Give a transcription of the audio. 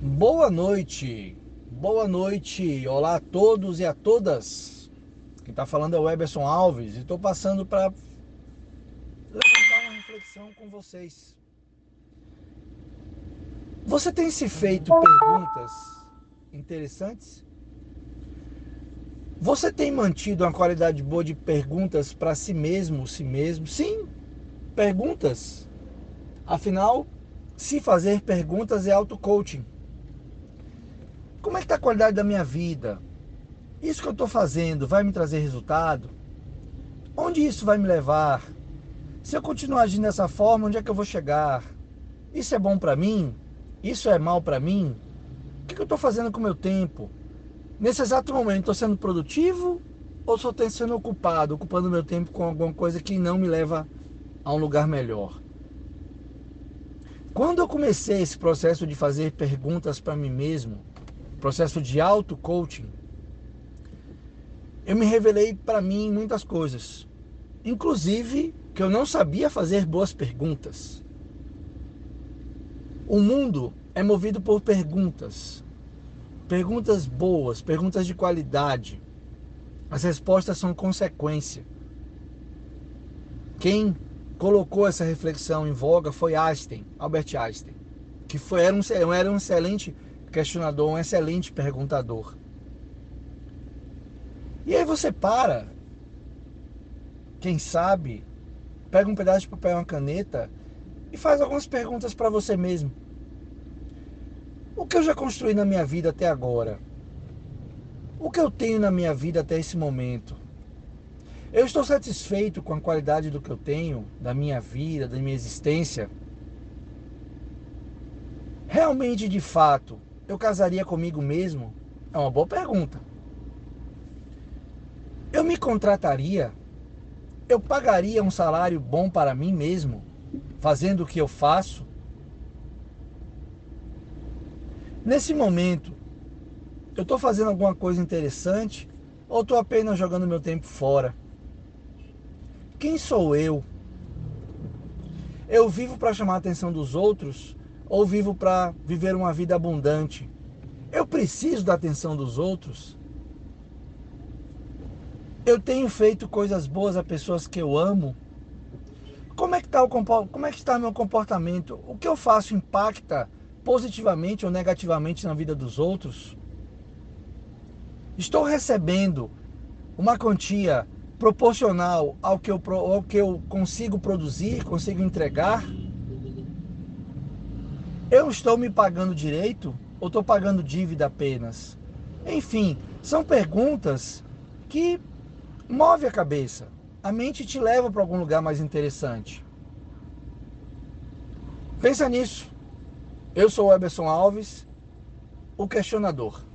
Boa noite, boa noite, olá a todos e a todas. Quem está falando é o Eberson Alves e estou passando para levantar uma reflexão com vocês. Você tem se feito perguntas interessantes? Você tem mantido uma qualidade boa de perguntas para si mesmo, si mesmo? Sim, perguntas. Afinal, se fazer perguntas é auto-coaching. Como é que está a qualidade da minha vida? Isso que eu estou fazendo vai me trazer resultado? Onde isso vai me levar? Se eu continuar agindo dessa forma, onde é que eu vou chegar? Isso é bom para mim? Isso é mal para mim? O que eu estou fazendo com o meu tempo? Nesse exato momento, estou sendo produtivo ou estou sendo ocupado, ocupando meu tempo com alguma coisa que não me leva a um lugar melhor? Quando eu comecei esse processo de fazer perguntas para mim mesmo, processo de auto-coaching, eu me revelei para mim muitas coisas. Inclusive que eu não sabia fazer boas perguntas. O mundo é movido por perguntas. Perguntas boas, perguntas de qualidade. As respostas são consequência. Quem colocou essa reflexão em voga foi Einstein, Albert Einstein, que foi, era, um, era um excelente questionador, um excelente perguntador. E aí você para, quem sabe, pega um pedaço de papel e uma caneta e faz algumas perguntas para você mesmo. O que eu já construí na minha vida até agora? O que eu tenho na minha vida até esse momento? Eu estou satisfeito com a qualidade do que eu tenho, da minha vida, da minha existência? Realmente, de fato, eu casaria comigo mesmo? É uma boa pergunta. Eu me contrataria? Eu pagaria um salário bom para mim mesmo, fazendo o que eu faço? Nesse momento, eu estou fazendo alguma coisa interessante ou estou apenas jogando meu tempo fora? Quem sou eu? Eu vivo para chamar a atenção dos outros ou vivo para viver uma vida abundante? Eu preciso da atenção dos outros? Eu tenho feito coisas boas a pessoas que eu amo? Como é que está o como é que está meu comportamento? O que eu faço impacta positivamente ou negativamente na vida dos outros? Estou recebendo uma quantia proporcional ao que eu, ao que eu consigo produzir, consigo entregar? Eu estou me pagando direito ou estou pagando dívida apenas? Enfim, são perguntas que movem a cabeça. A mente te leva para algum lugar mais interessante. Pensa nisso. Eu sou o Eberson Alves, o questionador.